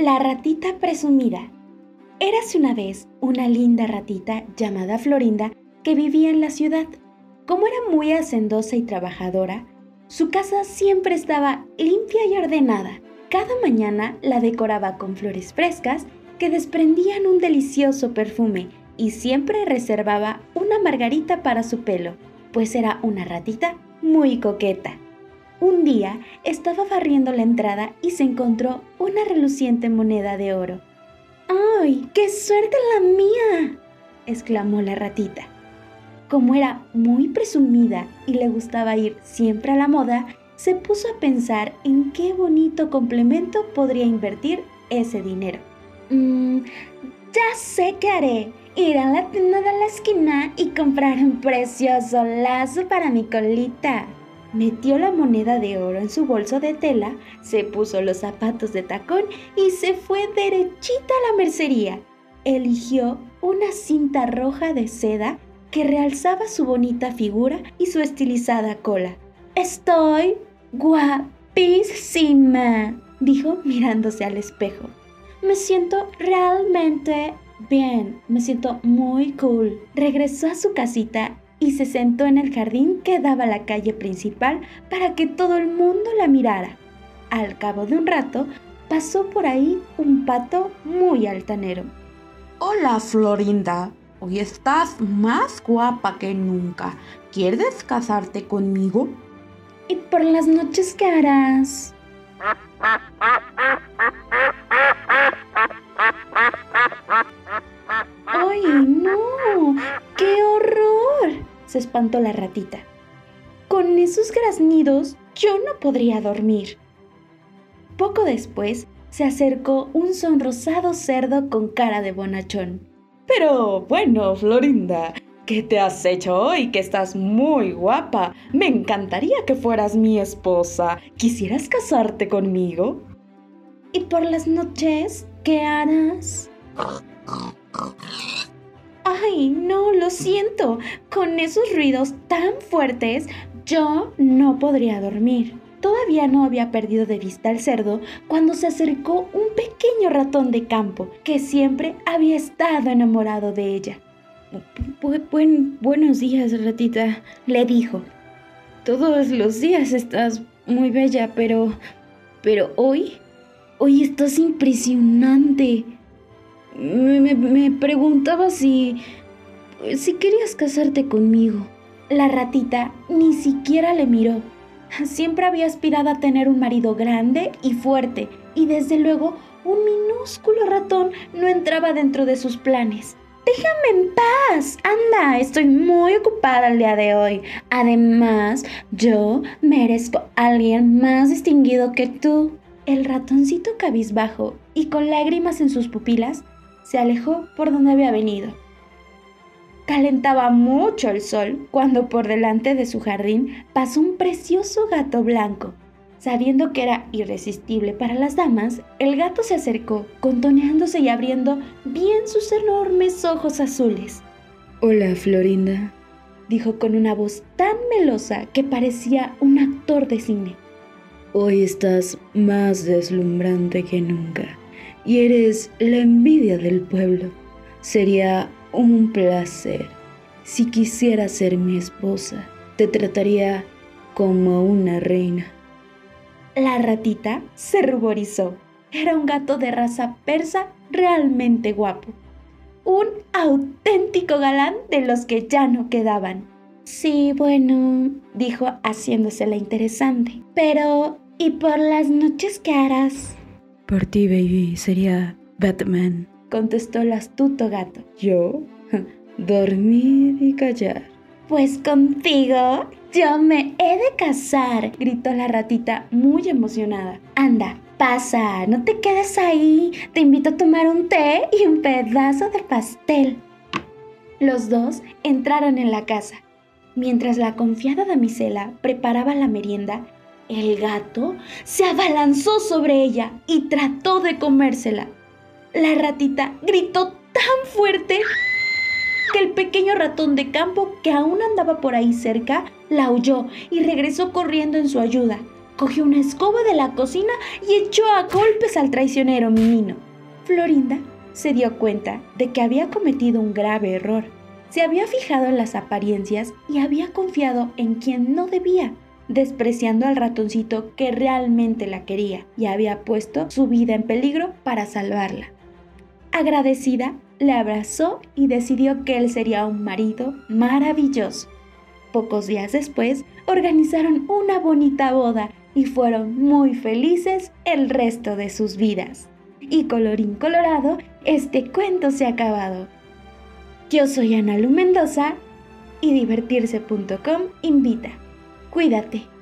La ratita presumida. Érase una vez una linda ratita llamada Florinda que vivía en la ciudad. Como era muy hacendosa y trabajadora, su casa siempre estaba limpia y ordenada. Cada mañana la decoraba con flores frescas que desprendían un delicioso perfume y siempre reservaba una margarita para su pelo, pues era una ratita muy coqueta. Un día estaba barriendo la entrada y se encontró una reluciente moneda de oro. ¡Ay, qué suerte la mía! exclamó la ratita. Como era muy presumida y le gustaba ir siempre a la moda, se puso a pensar en qué bonito complemento podría invertir ese dinero. Mmm, ya sé qué haré. Ir a la tienda de la esquina y comprar un precioso lazo para mi colita. Metió la moneda de oro en su bolso de tela, se puso los zapatos de tacón y se fue derechita a la mercería. Eligió una cinta roja de seda que realzaba su bonita figura y su estilizada cola. Estoy guapísima, dijo mirándose al espejo. Me siento realmente bien, me siento muy cool. Regresó a su casita y se sentó en el jardín que daba a la calle principal para que todo el mundo la mirara. Al cabo de un rato, pasó por ahí un pato muy altanero. Hola, Florinda. Hoy estás más guapa que nunca. ¿Quieres casarte conmigo? ¿Y por las noches qué harás? se espantó la ratita. Con esos graznidos yo no podría dormir. Poco después se acercó un sonrosado cerdo con cara de bonachón. Pero bueno, Florinda, ¿qué te has hecho hoy? Que estás muy guapa. Me encantaría que fueras mi esposa. ¿Quisieras casarte conmigo? ¿Y por las noches qué harás? Ay, no, lo siento. Con esos ruidos tan fuertes, yo no podría dormir. Todavía no había perdido de vista al cerdo cuando se acercó un pequeño ratón de campo que siempre había estado enamorado de ella. buenos días, ratita, le dijo. Todos los días estás muy bella, pero... pero hoy... hoy estás impresionante. Me, preguntaba si... si querías casarte conmigo. La ratita ni siquiera le miró. Siempre había aspirado a tener un marido grande y fuerte, y desde luego un minúsculo ratón no entraba dentro de sus planes. Déjame en paz. Anda, estoy muy ocupada el día de hoy. Además, yo merezco a alguien más distinguido que tú. El ratoncito cabizbajo y con lágrimas en sus pupilas se alejó por donde había venido. Calentaba mucho el sol cuando por delante de su jardín pasó un precioso gato blanco. Sabiendo que era irresistible para las damas, el gato se acercó, contoneándose y abriendo bien sus enormes ojos azules. Hola, Florinda, dijo con una voz tan melosa que parecía un actor de cine. Hoy estás más deslumbrante que nunca y eres la envidia del pueblo. Sería un placer. Si quisieras ser mi esposa, te trataría como una reina. La ratita se ruborizó. Era un gato de raza persa realmente guapo. Un auténtico galán de los que ya no quedaban. Sí, bueno, dijo haciéndose la interesante. Pero, ¿y por las noches qué harás? Por ti, baby, sería Batman, contestó el astuto gato. ¿Yo? Dormir y callar. Pues contigo yo me he de casar, gritó la ratita muy emocionada. Anda, pasa, no te quedes ahí. Te invito a tomar un té y un pedazo de pastel. Los dos entraron en la casa. Mientras la confiada damisela preparaba la merienda, el gato se abalanzó sobre ella y trató de comérsela. La ratita gritó tan fuerte que el pequeño ratón de campo que aún andaba por ahí cerca la huyó y regresó corriendo en su ayuda. cogió una escoba de la cocina y echó a golpes al traicionero menino. Florinda se dio cuenta de que había cometido un grave error. Se había fijado en las apariencias y había confiado en quien no debía, despreciando al ratoncito que realmente la quería y había puesto su vida en peligro para salvarla. Agradecida, le abrazó y decidió que él sería un marido maravilloso. Pocos días después, organizaron una bonita boda y fueron muy felices el resto de sus vidas. Y colorín colorado, este cuento se ha acabado. Yo soy Ana Lu Mendoza y divertirse.com invita. Cuídate.